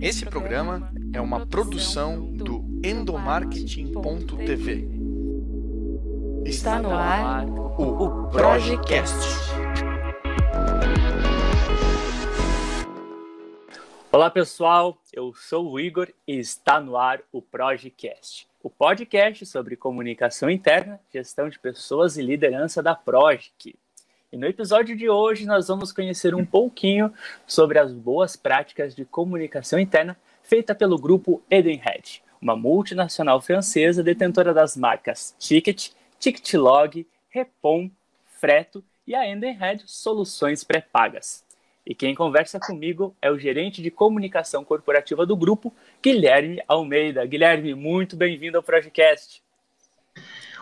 Esse programa é uma produção do endomarketing.tv. Está no ar o Projecast. Olá pessoal, eu sou o Igor e está no ar o Projecast, o podcast sobre comunicação interna, gestão de pessoas e liderança da Projic. E no episódio de hoje nós vamos conhecer um pouquinho sobre as boas práticas de comunicação interna feita pelo grupo Edenred, uma multinacional francesa detentora das marcas Ticket, Ticketlog, Repom, Freto e a Edenred Soluções Pré-Pagas. E quem conversa comigo é o gerente de comunicação corporativa do grupo, Guilherme Almeida. Guilherme, muito bem-vindo ao Projecast.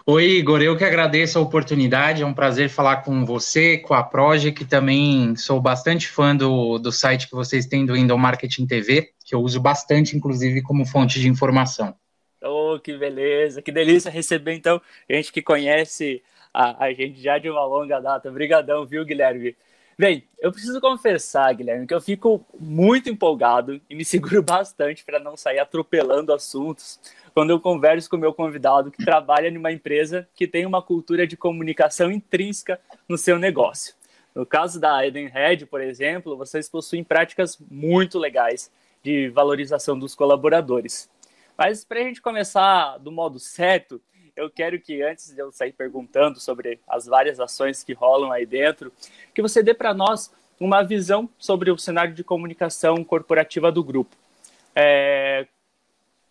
Oi, Igor, eu que agradeço a oportunidade, é um prazer falar com você, com a Proje, que também sou bastante fã do, do site que vocês têm do Window Marketing TV, que eu uso bastante, inclusive, como fonte de informação. Oh, que beleza, que delícia receber, então, gente que conhece a, a gente já de uma longa data. Obrigadão, viu, Guilherme? Bem, eu preciso confessar, Guilherme, que eu fico muito empolgado e me seguro bastante para não sair atropelando assuntos quando eu converso com meu convidado que trabalha numa empresa que tem uma cultura de comunicação intrínseca no seu negócio. No caso da Edenred, por exemplo, vocês possuem práticas muito legais de valorização dos colaboradores. Mas para a gente começar do modo certo, eu quero que antes de eu sair perguntando sobre as várias ações que rolam aí dentro, que você dê para nós uma visão sobre o cenário de comunicação corporativa do grupo. É,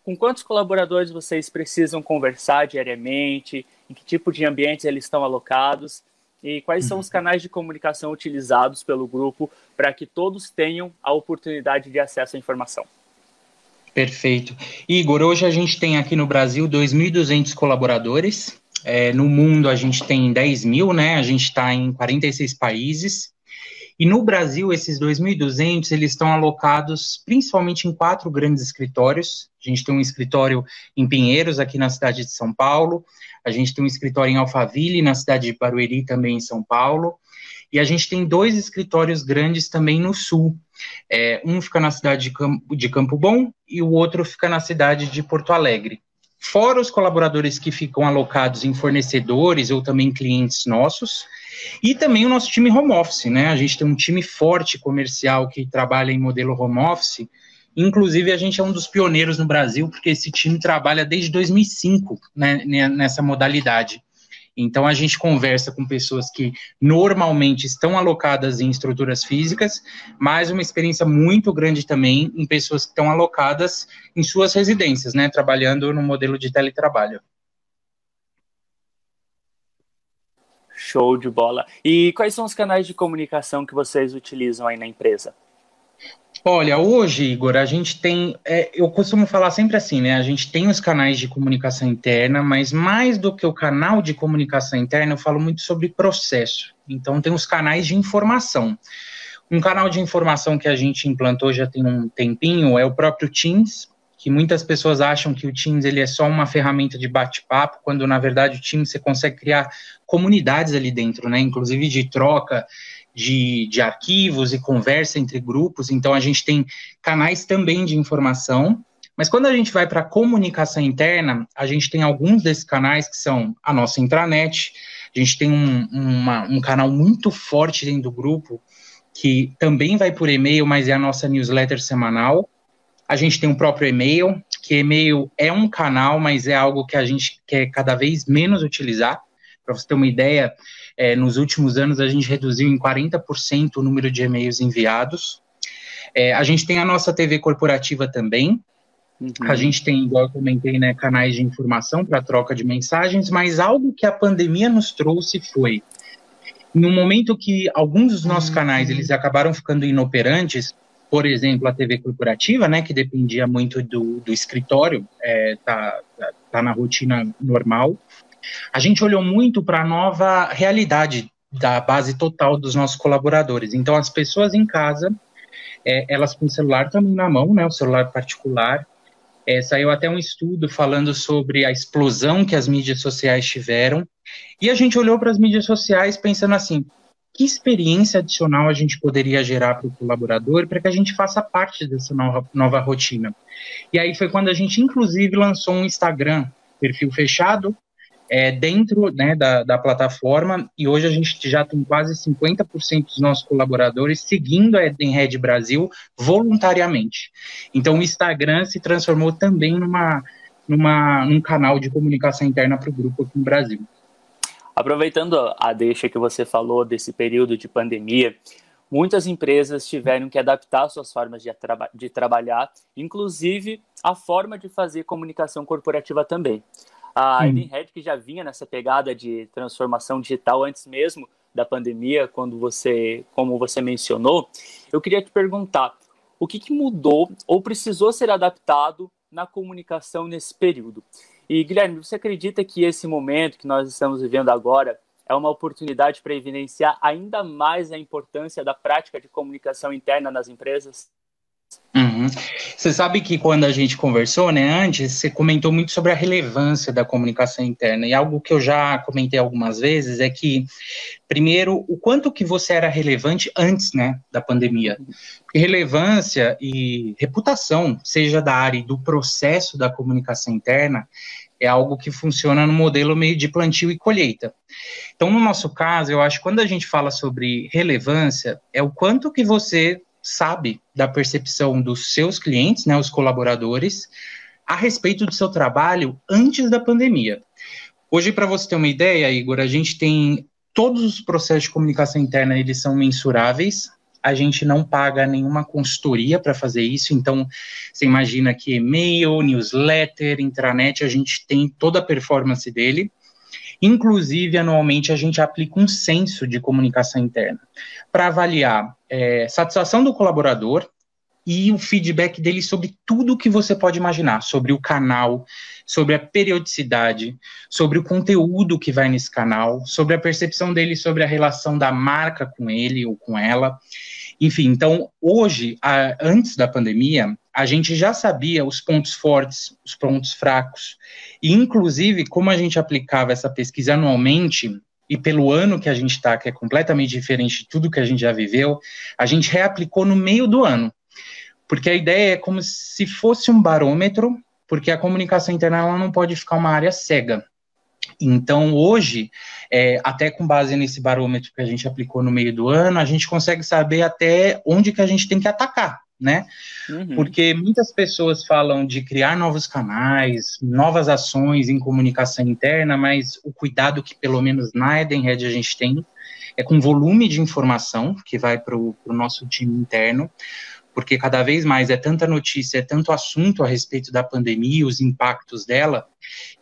com quantos colaboradores vocês precisam conversar diariamente, em que tipo de ambientes eles estão alocados e quais são os canais de comunicação utilizados pelo grupo para que todos tenham a oportunidade de acesso à informação. Perfeito. Igor, hoje a gente tem aqui no Brasil 2.200 colaboradores. É, no mundo a gente tem 10 mil, né? A gente está em 46 países. E no Brasil, esses 2.200, eles estão alocados principalmente em quatro grandes escritórios. A gente tem um escritório em Pinheiros, aqui na cidade de São Paulo. A gente tem um escritório em Alphaville, na cidade de Barueri, também em São Paulo. E a gente tem dois escritórios grandes também no Sul. É, um fica na cidade de Campo, de Campo Bom e o outro fica na cidade de Porto Alegre. Fora os colaboradores que ficam alocados em fornecedores ou também clientes nossos, e também o nosso time home office, né? A gente tem um time forte comercial que trabalha em modelo home office. Inclusive, a gente é um dos pioneiros no Brasil, porque esse time trabalha desde 2005 né, nessa modalidade. Então, a gente conversa com pessoas que normalmente estão alocadas em estruturas físicas, mas uma experiência muito grande também em pessoas que estão alocadas em suas residências, né, trabalhando no modelo de teletrabalho. Show de bola. E quais são os canais de comunicação que vocês utilizam aí na empresa? Olha, hoje, Igor, a gente tem. É, eu costumo falar sempre assim, né? A gente tem os canais de comunicação interna, mas mais do que o canal de comunicação interna, eu falo muito sobre processo. Então, tem os canais de informação. Um canal de informação que a gente implantou já tem um tempinho é o próprio Teams, que muitas pessoas acham que o Teams ele é só uma ferramenta de bate-papo, quando na verdade o Teams você consegue criar comunidades ali dentro, né? Inclusive de troca de, de arquivos e conversa entre grupos. Então a gente tem canais também de informação. Mas quando a gente vai para a comunicação interna, a gente tem alguns desses canais que são a nossa intranet, a gente tem um, uma, um canal muito forte dentro do grupo, que também vai por e-mail, mas é a nossa newsletter semanal. A gente tem o um próprio e-mail, que e-mail é um canal, mas é algo que a gente quer cada vez menos utilizar. Para você ter uma ideia, é, nos últimos anos a gente reduziu em 40% o número de e-mails enviados. É, a gente tem a nossa TV corporativa também. Uhum. A gente tem, igual eu comentei, né, canais de informação para troca de mensagens, mas algo que a pandemia nos trouxe foi no momento que alguns dos nossos canais eles acabaram ficando inoperantes, por exemplo, a TV corporativa, né, que dependia muito do, do escritório, é, tá, tá na rotina normal. A gente olhou muito para a nova realidade da base total dos nossos colaboradores. Então, as pessoas em casa, é, elas com o celular também na mão, né, o celular particular. É, saiu até um estudo falando sobre a explosão que as mídias sociais tiveram. E a gente olhou para as mídias sociais pensando assim: que experiência adicional a gente poderia gerar para o colaborador para que a gente faça parte dessa nova, nova rotina. E aí foi quando a gente, inclusive, lançou um Instagram, perfil fechado, é, dentro né, da, da plataforma, e hoje a gente já tem quase 50% dos nossos colaboradores seguindo a Edenred Brasil voluntariamente. Então o Instagram se transformou também numa, numa, num canal de comunicação interna para o grupo aqui no Brasil. Aproveitando a deixa que você falou desse período de pandemia, muitas empresas tiveram que adaptar suas formas de, traba de trabalhar, inclusive a forma de fazer comunicação corporativa também. A hum. Edenred, que já vinha nessa pegada de transformação digital antes mesmo da pandemia, quando você, como você mencionou, eu queria te perguntar, o que, que mudou ou precisou ser adaptado na comunicação nesse período? E Guilherme, você acredita que esse momento que nós estamos vivendo agora é uma oportunidade para evidenciar ainda mais a importância da prática de comunicação interna nas empresas? Uhum. Você sabe que quando a gente conversou, né, antes, você comentou muito sobre a relevância da comunicação interna. E algo que eu já comentei algumas vezes é que, primeiro, o quanto que você era relevante antes, né, da pandemia. Porque relevância e reputação, seja da área do processo da comunicação interna, é algo que funciona no modelo meio de plantio e colheita. Então, no nosso caso, eu acho que quando a gente fala sobre relevância, é o quanto que você sabe da percepção dos seus clientes, né, os colaboradores, a respeito do seu trabalho antes da pandemia. Hoje, para você ter uma ideia, Igor, a gente tem todos os processos de comunicação interna, eles são mensuráveis, a gente não paga nenhuma consultoria para fazer isso, então você imagina que e-mail, newsletter, intranet, a gente tem toda a performance dele. Inclusive, anualmente, a gente aplica um censo de comunicação interna para avaliar é, satisfação do colaborador e o feedback dele sobre tudo que você pode imaginar, sobre o canal, sobre a periodicidade, sobre o conteúdo que vai nesse canal, sobre a percepção dele sobre a relação da marca com ele ou com ela. Enfim, então, hoje, a, antes da pandemia, a gente já sabia os pontos fortes, os pontos fracos, e inclusive, como a gente aplicava essa pesquisa anualmente, e pelo ano que a gente está, que é completamente diferente de tudo que a gente já viveu, a gente reaplicou no meio do ano. Porque a ideia é como se fosse um barômetro, porque a comunicação interna não pode ficar uma área cega. Então, hoje, é, até com base nesse barômetro que a gente aplicou no meio do ano, a gente consegue saber até onde que a gente tem que atacar, né? Uhum. Porque muitas pessoas falam de criar novos canais, novas ações em comunicação interna, mas o cuidado que, pelo menos na Edenred, a gente tem é com volume de informação que vai para o nosso time interno, porque cada vez mais é tanta notícia, é tanto assunto a respeito da pandemia, os impactos dela,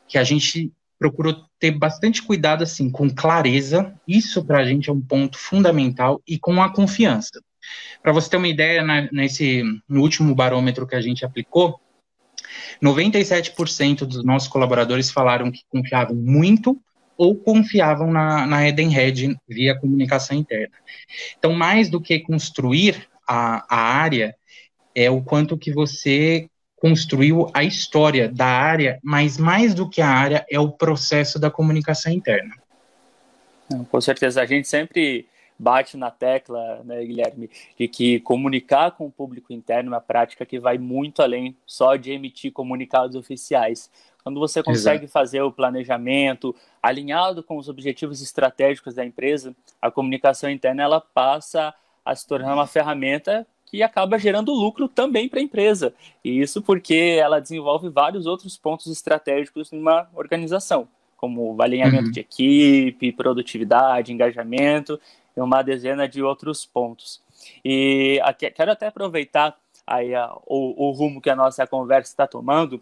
que a gente procurou ter bastante cuidado assim com clareza. Isso para a gente é um ponto fundamental e com a confiança. Para você ter uma ideia, na, nesse no último barômetro que a gente aplicou, 97% dos nossos colaboradores falaram que confiavam muito ou confiavam na, na Edenred via comunicação interna. Então, mais do que construir a, a área, é o quanto que você construiu a história da área, mas mais do que a área é o processo da comunicação interna. Com certeza, a gente sempre bate na tecla, né, Guilherme, de que comunicar com o público interno é uma prática que vai muito além só de emitir comunicados oficiais. Quando você consegue Exato. fazer o planejamento alinhado com os objetivos estratégicos da empresa, a comunicação interna ela passa a se tornar uma ferramenta que acaba gerando lucro também para a empresa. E isso porque ela desenvolve vários outros pontos estratégicos numa organização, como alinhamento uhum. de equipe, produtividade, engajamento e uma dezena de outros pontos. E aqui, quero até aproveitar aí a, o, o rumo que a nossa conversa está tomando.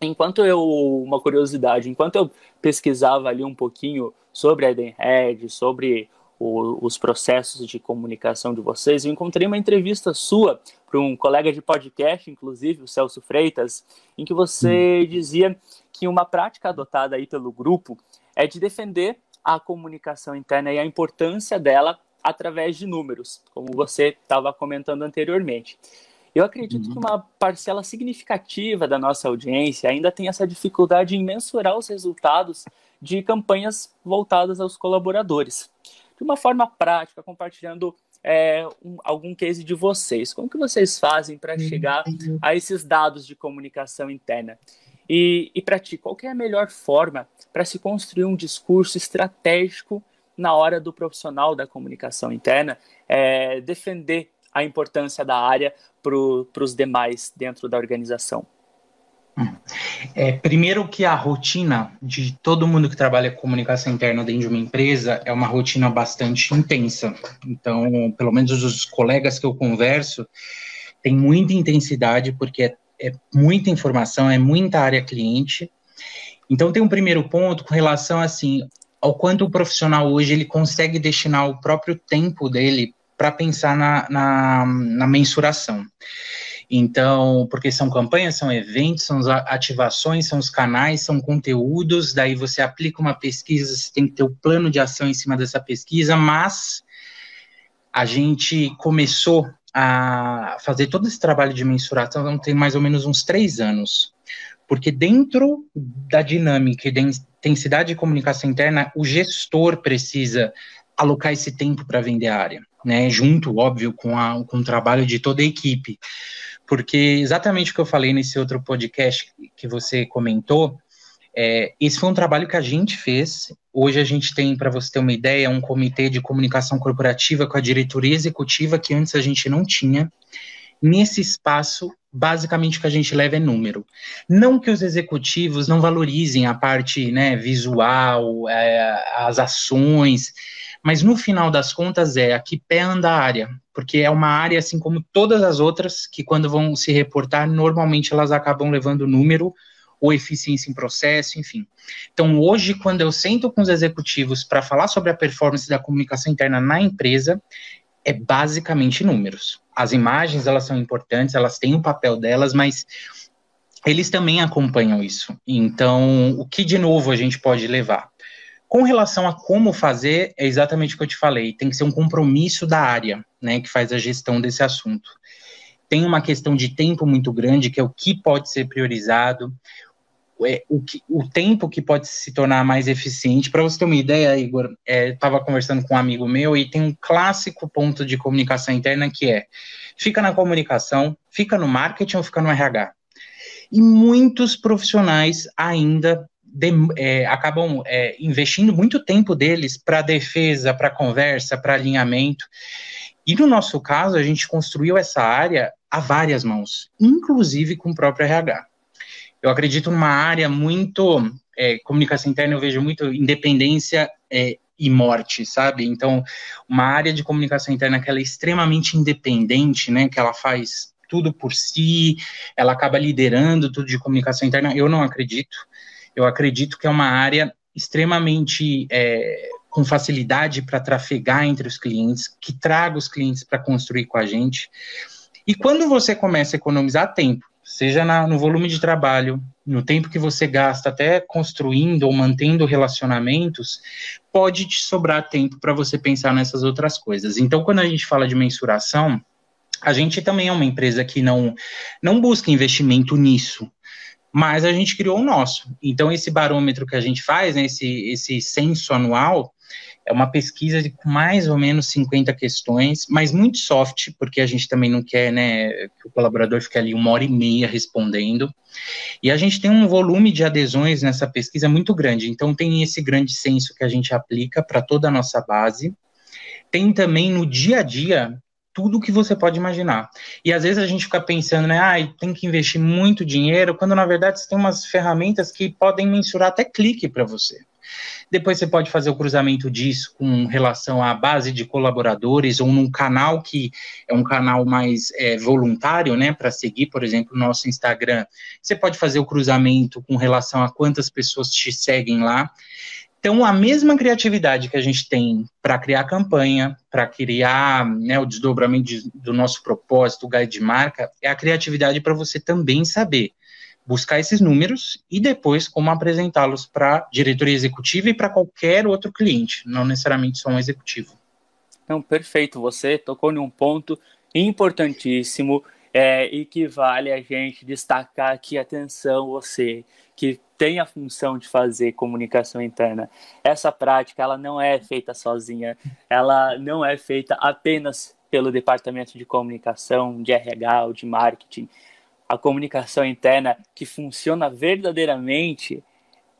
Enquanto eu, uma curiosidade, enquanto eu pesquisava ali um pouquinho sobre a Edenred, sobre o, os processos de comunicação de vocês. Eu encontrei uma entrevista sua para um colega de podcast, inclusive, o Celso Freitas, em que você hum. dizia que uma prática adotada aí pelo grupo é de defender a comunicação interna e a importância dela através de números, como você estava comentando anteriormente. Eu acredito uhum. que uma parcela significativa da nossa audiência ainda tem essa dificuldade em mensurar os resultados de campanhas voltadas aos colaboradores. de uma forma prática, compartilhando é, um, algum case de vocês. Como que vocês fazem para chegar a esses dados de comunicação interna? E, e para ti, qual é a melhor forma para se construir um discurso estratégico na hora do profissional da comunicação interna é, defender a importância da área para os demais dentro da organização? É, primeiro que a rotina de todo mundo que trabalha com comunicação interna dentro de uma empresa é uma rotina bastante intensa. Então, pelo menos os colegas que eu converso, tem muita intensidade, porque é, é muita informação, é muita área cliente. Então, tem um primeiro ponto com relação, assim, ao quanto o profissional hoje ele consegue destinar o próprio tempo dele para pensar na, na, na mensuração. Então, porque são campanhas, são eventos, são ativações, são os canais, são conteúdos, daí você aplica uma pesquisa, você tem que ter o um plano de ação em cima dessa pesquisa, mas a gente começou a fazer todo esse trabalho de mensuração tem mais ou menos uns três anos. Porque dentro da dinâmica e da intensidade de comunicação interna, o gestor precisa alocar esse tempo para vender a área, né? Junto, óbvio, com, a, com o trabalho de toda a equipe porque exatamente o que eu falei nesse outro podcast que você comentou, é, esse foi um trabalho que a gente fez. Hoje a gente tem, para você ter uma ideia, um comitê de comunicação corporativa com a diretoria executiva que antes a gente não tinha. Nesse espaço, basicamente o que a gente leva é número. Não que os executivos não valorizem a parte né, visual, é, as ações, mas no final das contas é a que pé anda a área, porque é uma área assim como todas as outras que quando vão se reportar, normalmente elas acabam levando número ou eficiência em processo, enfim. Então, hoje, quando eu sento com os executivos para falar sobre a performance da comunicação interna na empresa, é basicamente números. As imagens, elas são importantes, elas têm o papel delas, mas eles também acompanham isso. Então, o que de novo a gente pode levar? Com relação a como fazer, é exatamente o que eu te falei, tem que ser um compromisso da área, né, que faz a gestão desse assunto. Tem uma questão de tempo muito grande, que é o que pode ser priorizado, é, o, que, o tempo que pode se tornar mais eficiente. Para você ter uma ideia, Igor, estava é, conversando com um amigo meu e tem um clássico ponto de comunicação interna que é: fica na comunicação, fica no marketing ou fica no RH. E muitos profissionais ainda de, é, acabam é, investindo muito tempo deles para defesa, para conversa, para alinhamento. E no nosso caso, a gente construiu essa área a várias mãos, inclusive com o próprio RH. Eu acredito numa área muito. É, comunicação interna, eu vejo muito independência é, e morte, sabe? Então, uma área de comunicação interna que ela é extremamente independente, né? Que ela faz tudo por si, ela acaba liderando tudo de comunicação interna. Eu não acredito. Eu acredito que é uma área extremamente é, com facilidade para trafegar entre os clientes, que traga os clientes para construir com a gente. E quando você começa a economizar tempo, seja na, no volume de trabalho, no tempo que você gasta até construindo ou mantendo relacionamentos, pode te sobrar tempo para você pensar nessas outras coisas. Então, quando a gente fala de mensuração, a gente também é uma empresa que não, não busca investimento nisso mas a gente criou o nosso. Então, esse barômetro que a gente faz, né, esse, esse censo anual, é uma pesquisa de mais ou menos 50 questões, mas muito soft, porque a gente também não quer né, que o colaborador fique ali uma hora e meia respondendo. E a gente tem um volume de adesões nessa pesquisa muito grande. Então, tem esse grande censo que a gente aplica para toda a nossa base. Tem também no dia a dia tudo que você pode imaginar. E às vezes a gente fica pensando, né, ah, tem que investir muito dinheiro, quando na verdade você tem umas ferramentas que podem mensurar até clique para você. Depois você pode fazer o cruzamento disso com relação à base de colaboradores ou num canal que é um canal mais é, voluntário, né, para seguir, por exemplo, o nosso Instagram. Você pode fazer o cruzamento com relação a quantas pessoas te seguem lá. Então, a mesma criatividade que a gente tem para criar campanha, para criar né, o desdobramento de, do nosso propósito, o guide de marca, é a criatividade para você também saber buscar esses números e depois como apresentá-los para diretoria executiva e para qualquer outro cliente, não necessariamente só um executivo. Não, perfeito. Você tocou em um ponto importantíssimo é, e que vale a gente destacar aqui, atenção, você que tem a função de fazer comunicação interna. Essa prática, ela não é feita sozinha, ela não é feita apenas pelo departamento de comunicação, de RH ou de marketing. A comunicação interna que funciona verdadeiramente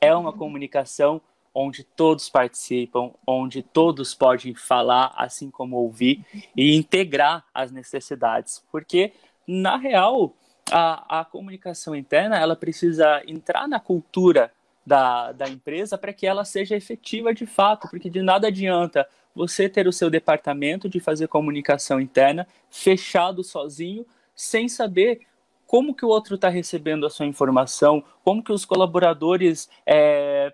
é uma comunicação onde todos participam, onde todos podem falar, assim como ouvir, e integrar as necessidades. Porque, na real, a, a comunicação interna ela precisa entrar na cultura da, da empresa para que ela seja efetiva de fato, porque de nada adianta você ter o seu departamento de fazer comunicação interna fechado sozinho, sem saber como que o outro está recebendo a sua informação, como que os colaboradores é,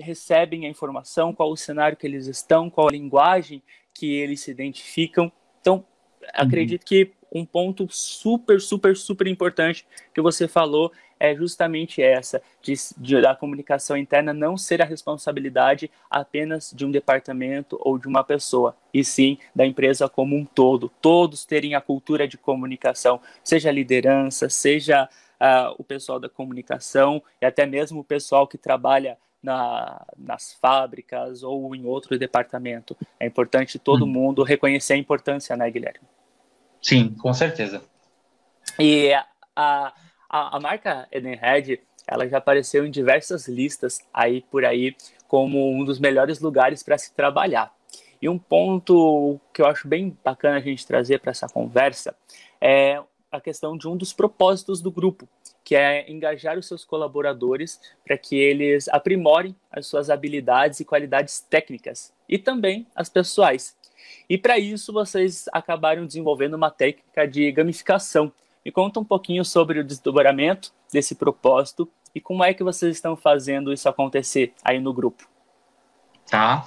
recebem a informação, qual o cenário que eles estão, qual a linguagem que eles se identificam. Então, acredito uhum. que um ponto super, super, super importante que você falou é justamente essa, de, de, da comunicação interna não ser a responsabilidade apenas de um departamento ou de uma pessoa, e sim da empresa como um todo. Todos terem a cultura de comunicação, seja a liderança, seja uh, o pessoal da comunicação e até mesmo o pessoal que trabalha na, nas fábricas ou em outro departamento. É importante todo hum. mundo reconhecer a importância, né, Guilherme? Sim, com certeza. E a, a, a marca Edenred, ela já apareceu em diversas listas aí por aí como um dos melhores lugares para se trabalhar. E um ponto que eu acho bem bacana a gente trazer para essa conversa é a questão de um dos propósitos do grupo, que é engajar os seus colaboradores para que eles aprimorem as suas habilidades e qualidades técnicas e também as pessoais. E para isso vocês acabaram desenvolvendo uma técnica de gamificação. Me conta um pouquinho sobre o desdobramento desse propósito e como é que vocês estão fazendo isso acontecer aí no grupo tá?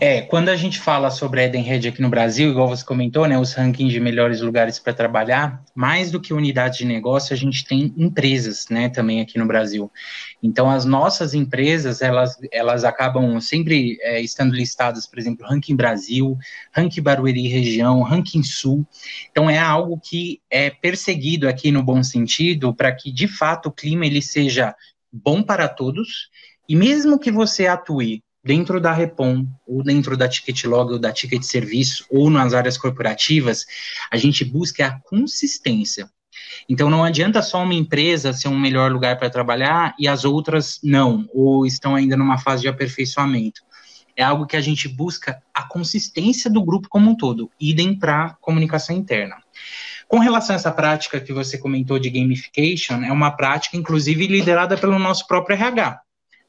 É, quando a gente fala sobre a Edenred aqui no Brasil, igual você comentou, né, os rankings de melhores lugares para trabalhar, mais do que unidade de negócio, a gente tem empresas, né, também aqui no Brasil. Então, as nossas empresas, elas, elas acabam sempre é, estando listadas, por exemplo, Ranking Brasil, Ranking Barueri Região, Ranking Sul. Então, é algo que é perseguido aqui no bom sentido, para que, de fato, o clima ele seja bom para todos, e mesmo que você atue dentro da Repom, ou dentro da Ticket Log, ou da Ticket Serviço, ou nas áreas corporativas, a gente busca a consistência. Então, não adianta só uma empresa ser um melhor lugar para trabalhar e as outras não, ou estão ainda numa fase de aperfeiçoamento. É algo que a gente busca a consistência do grupo como um todo, idem para comunicação interna. Com relação a essa prática que você comentou de gamification, é uma prática, inclusive, liderada pelo nosso próprio RH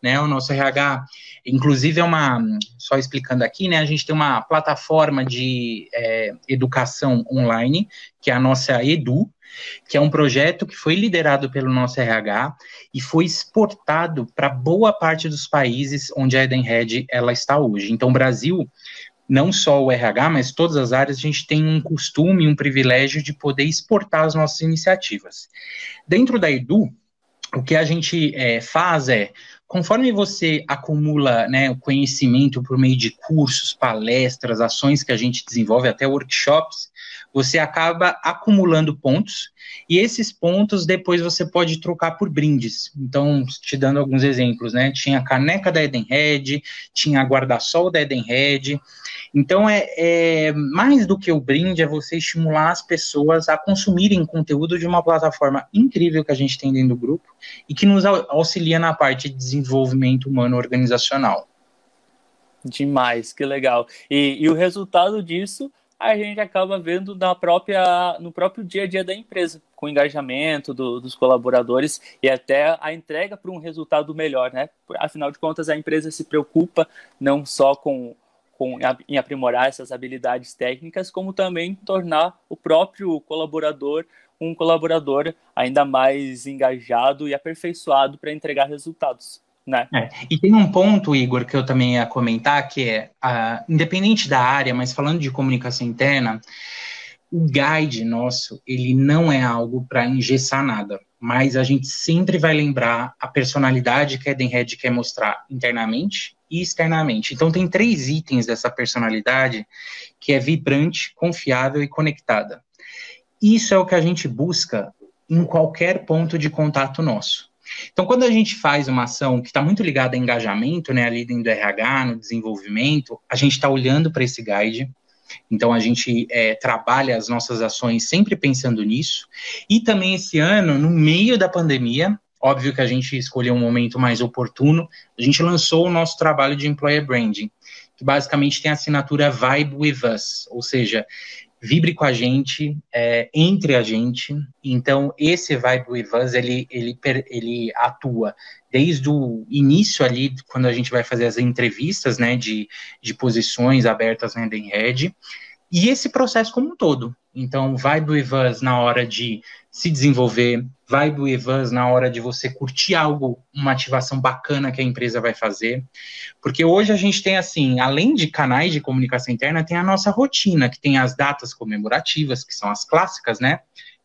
né? O nosso RH, inclusive, é uma, só explicando aqui, né? A gente tem uma plataforma de é, educação online, que é a nossa Edu, que é um projeto que foi liderado pelo nosso RH e foi exportado para boa parte dos países onde a Edenred ela está hoje. Então, o Brasil, não só o RH, mas todas as áreas, a gente tem um costume, um privilégio de poder exportar as nossas iniciativas. Dentro da Edu, o que a gente é, faz é conforme você acumula né, o conhecimento por meio de cursos, palestras, ações que a gente desenvolve, até workshops, você acaba acumulando pontos e esses pontos depois você pode trocar por brindes. Então, te dando alguns exemplos, né? Tinha a caneca da Edenred, tinha a guarda-sol da Edenred. Então, é, é mais do que o brinde, é você estimular as pessoas a consumirem conteúdo de uma plataforma incrível que a gente tem dentro do grupo e que nos auxilia na parte de desenvolvimento humano organizacional. Demais, que legal. E, e o resultado disso a gente acaba vendo na própria, no próprio dia a dia da empresa, com o engajamento do, dos colaboradores e até a entrega para um resultado melhor, né? Afinal de contas, a empresa se preocupa não só com, com em aprimorar essas habilidades técnicas, como também tornar o próprio colaborador um colaborador ainda mais engajado e aperfeiçoado para entregar resultados. Né? É. E tem um ponto, Igor, que eu também ia comentar, que é, uh, independente da área, mas falando de comunicação interna, o guide nosso, ele não é algo para engessar nada, mas a gente sempre vai lembrar a personalidade que a Edenred quer mostrar internamente e externamente. Então tem três itens dessa personalidade que é vibrante, confiável e conectada. Isso é o que a gente busca em qualquer ponto de contato nosso. Então, quando a gente faz uma ação que está muito ligada a engajamento, né, ali dentro do RH, no desenvolvimento, a gente está olhando para esse guide, então a gente é, trabalha as nossas ações sempre pensando nisso. E também esse ano, no meio da pandemia, óbvio que a gente escolheu um momento mais oportuno, a gente lançou o nosso trabalho de employer branding, que basicamente tem a assinatura Vibe with Us, ou seja, vibre com a gente, é, entre a gente. Então, esse Vibe with Us, ele, ele, ele atua desde o início ali, quando a gente vai fazer as entrevistas, né, de, de posições abertas na Edenred, e esse processo como um todo. Então, Vibe with Us na hora de se desenvolver, Vibe with Us na hora de você curtir algo, uma ativação bacana que a empresa vai fazer. Porque hoje a gente tem, assim, além de canais de comunicação interna, tem a nossa rotina, que tem as datas comemorativas, que são as clássicas, né?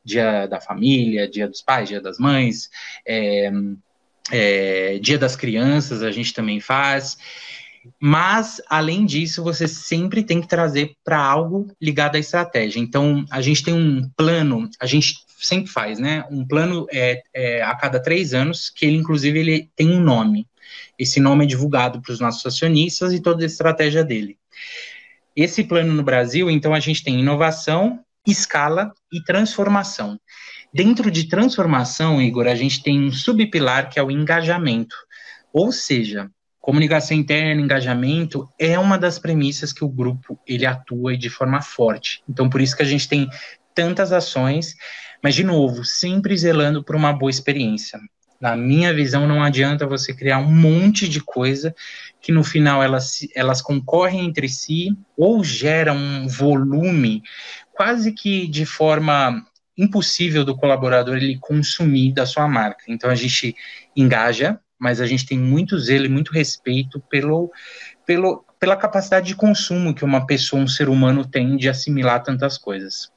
Dia da família, dia dos pais, dia das mães, é, é, dia das crianças, a gente também faz. Mas, além disso, você sempre tem que trazer para algo ligado à estratégia. Então, a gente tem um plano, a gente sempre faz, né? Um plano é, é a cada três anos, que ele, inclusive, ele tem um nome. Esse nome é divulgado para os nossos acionistas e toda a estratégia dele. Esse plano no Brasil, então, a gente tem inovação, escala e transformação. Dentro de transformação, Igor, a gente tem um subpilar que é o engajamento. Ou seja, Comunicação interna, engajamento é uma das premissas que o grupo ele atua de forma forte. Então, por isso que a gente tem tantas ações, mas de novo, sempre zelando por uma boa experiência. Na minha visão, não adianta você criar um monte de coisa que no final elas, elas concorrem entre si ou geram um volume quase que de forma impossível do colaborador ele consumir da sua marca. Então a gente engaja, mas a gente tem muito zelo e muito respeito pelo, pelo, pela capacidade de consumo que uma pessoa, um ser humano tem de assimilar tantas coisas.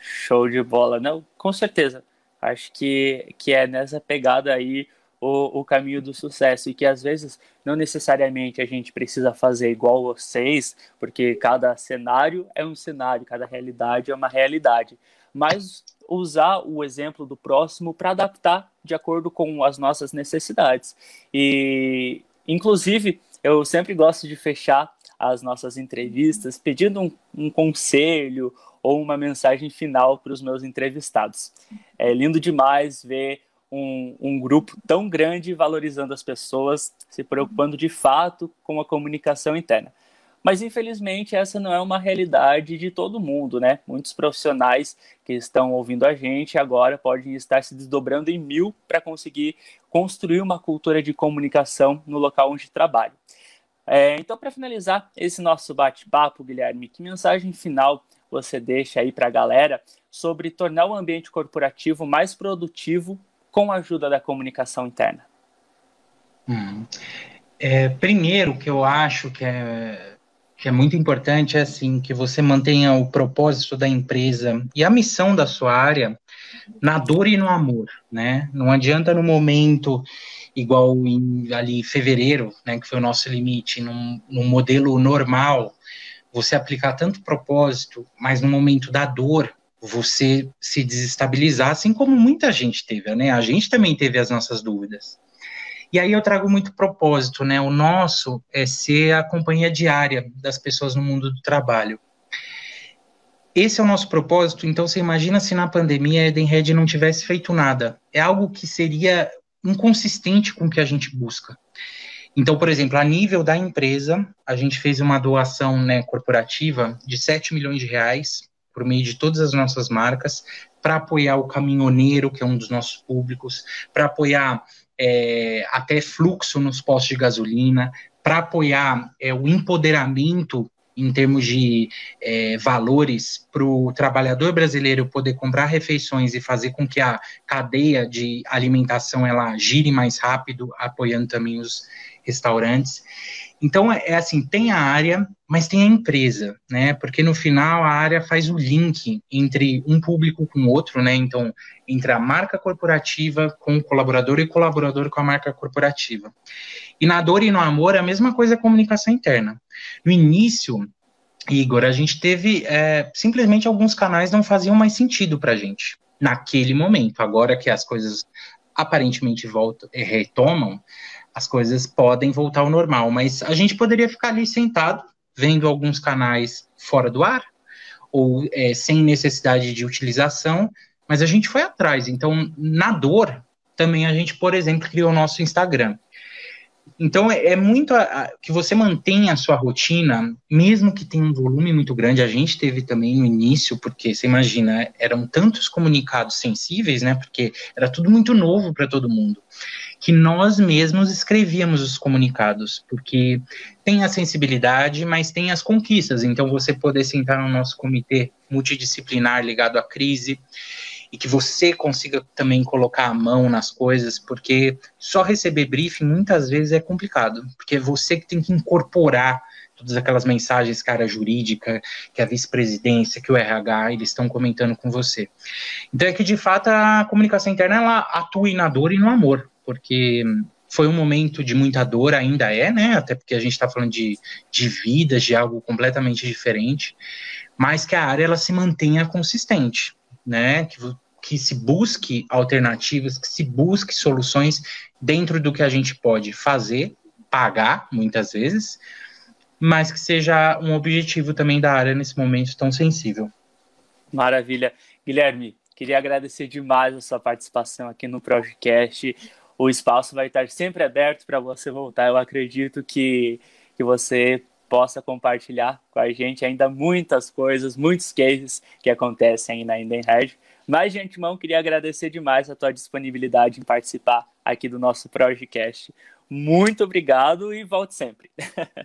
Show de bola, não? Com certeza. Acho que, que é nessa pegada aí o, o caminho do sucesso e que às vezes não necessariamente a gente precisa fazer igual vocês, porque cada cenário é um cenário, cada realidade é uma realidade. Mas usar o exemplo do próximo para adaptar de acordo com as nossas necessidades. E, inclusive, eu sempre gosto de fechar as nossas entrevistas pedindo um, um conselho ou uma mensagem final para os meus entrevistados. É lindo demais ver um, um, grupo tão grande valorizando as pessoas, se preocupando de fato com a comunicação interna. Mas infelizmente essa não é uma realidade de todo mundo, né? Muitos profissionais que estão ouvindo a gente agora podem estar se desdobrando em mil para conseguir construir uma cultura de comunicação no local onde trabalham. É, então, para finalizar esse nosso bate-papo, Guilherme, que mensagem final você deixa aí para a galera sobre tornar o ambiente corporativo mais produtivo com a ajuda da comunicação interna? Hum. É, primeiro, que eu acho que é que é muito importante é assim que você mantenha o propósito da empresa e a missão da sua área na dor e no amor, né? Não adianta no momento igual em ali fevereiro, né, que foi o nosso limite, num, num modelo normal, você aplicar tanto propósito, mas no momento da dor você se desestabilizar, assim como muita gente teve, né? A gente também teve as nossas dúvidas. E aí eu trago muito propósito, né? O nosso é ser a companhia diária das pessoas no mundo do trabalho. Esse é o nosso propósito, então você imagina se na pandemia a Edenred não tivesse feito nada. É algo que seria inconsistente com o que a gente busca. Então, por exemplo, a nível da empresa, a gente fez uma doação né, corporativa de 7 milhões de reais por meio de todas as nossas marcas para apoiar o caminhoneiro, que é um dos nossos públicos, para apoiar é, até fluxo nos postos de gasolina, para apoiar é, o empoderamento em termos de é, valores para o trabalhador brasileiro poder comprar refeições e fazer com que a cadeia de alimentação ela gire mais rápido, apoiando também os restaurantes. Então, é, é assim, tem a área, mas tem a empresa, né? Porque no final a área faz o link entre um público com o outro, né? Então, entre a marca corporativa com o colaborador e o colaborador com a marca corporativa. E na dor e no amor, é a mesma coisa a comunicação interna. No início, Igor, a gente teve é, simplesmente alguns canais não faziam mais sentido para a gente naquele momento. Agora que as coisas aparentemente voltam, eh, retomam, as coisas podem voltar ao normal. Mas a gente poderia ficar ali sentado, vendo alguns canais fora do ar, ou é, sem necessidade de utilização, mas a gente foi atrás. Então, na dor, também a gente, por exemplo, criou o nosso Instagram. Então, é, é muito a, a, que você mantenha a sua rotina, mesmo que tenha um volume muito grande. A gente teve também no início, porque você imagina, eram tantos comunicados sensíveis, né? Porque era tudo muito novo para todo mundo, que nós mesmos escrevíamos os comunicados, porque tem a sensibilidade, mas tem as conquistas. Então, você poder sentar no nosso comitê multidisciplinar ligado à crise e que você consiga também colocar a mão nas coisas, porque só receber briefing muitas vezes é complicado, porque é você que tem que incorporar todas aquelas mensagens que a área jurídica, que a vice-presidência, que o RH, eles estão comentando com você. Então é que, de fato, a comunicação interna, ela atua na dor e no amor, porque foi um momento de muita dor, ainda é, né? Até porque a gente está falando de, de vidas, de algo completamente diferente, mas que a área ela se mantenha consistente né? Que, que se busque alternativas, que se busque soluções dentro do que a gente pode fazer, pagar muitas vezes, mas que seja um objetivo também da área nesse momento tão sensível. Maravilha. Guilherme, queria agradecer demais a sua participação aqui no podcast. O espaço vai estar sempre aberto para você voltar. Eu acredito que, que você possa compartilhar com a gente ainda muitas coisas, muitos cases que acontecem aí na Indenhead. Mas, de antemão, queria agradecer demais a tua disponibilidade em participar aqui do nosso podcast. Muito obrigado e volte sempre.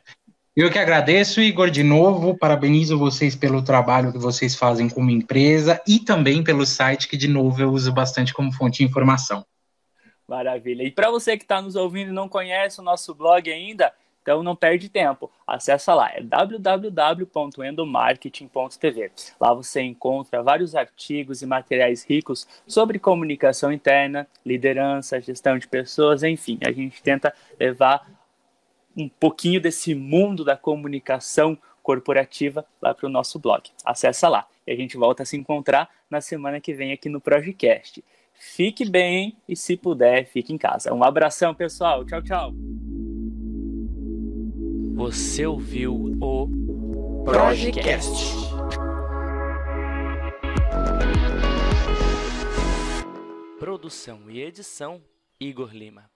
Eu que agradeço, Igor, de novo, parabenizo vocês pelo trabalho que vocês fazem como empresa e também pelo site, que, de novo, eu uso bastante como fonte de informação. Maravilha. E para você que está nos ouvindo e não conhece o nosso blog ainda, então não perde tempo, acessa lá, é www.endomarketing.tv. Lá você encontra vários artigos e materiais ricos sobre comunicação interna, liderança, gestão de pessoas, enfim, a gente tenta levar um pouquinho desse mundo da comunicação corporativa lá para o nosso blog. Acessa lá e a gente volta a se encontrar na semana que vem aqui no Projecast. Fique bem e, se puder, fique em casa. Um abração, pessoal. Tchau, tchau. Você ouviu o Projecast. Produção e edição Igor Lima.